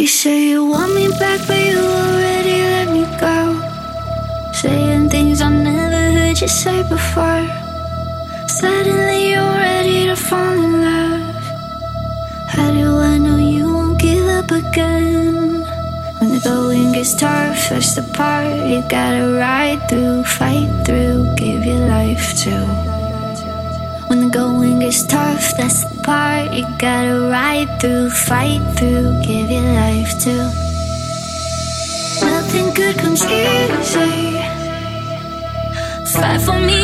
You say you want me back, but you already let me go. Saying things I never heard you say before. Suddenly you're ready to fall in love. How do I know you won't give up again? When the going gets tough, that's the part you gotta ride through, fight through, give your life to. When the going gets tough, that's you gotta ride through, fight through, give your life to. Nothing good comes easy. Fight for me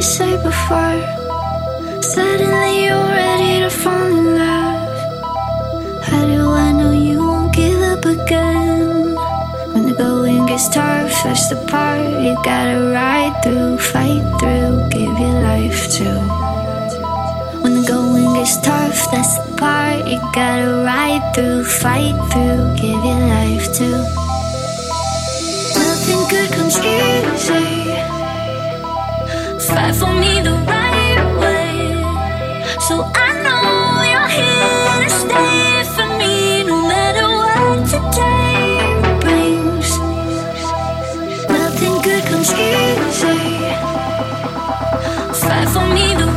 you say before. Suddenly you're ready to fall in love. How do I know you won't give up again? When the going gets tough, that's the part you gotta ride through, fight through, give your life to. When the going gets tough, that's the part you gotta ride through, fight through, give your life to. Nothing good comes easy fight for me the right way. So I know you're here to stay for me, no matter what today brings. Nothing good comes easy. Fight for me the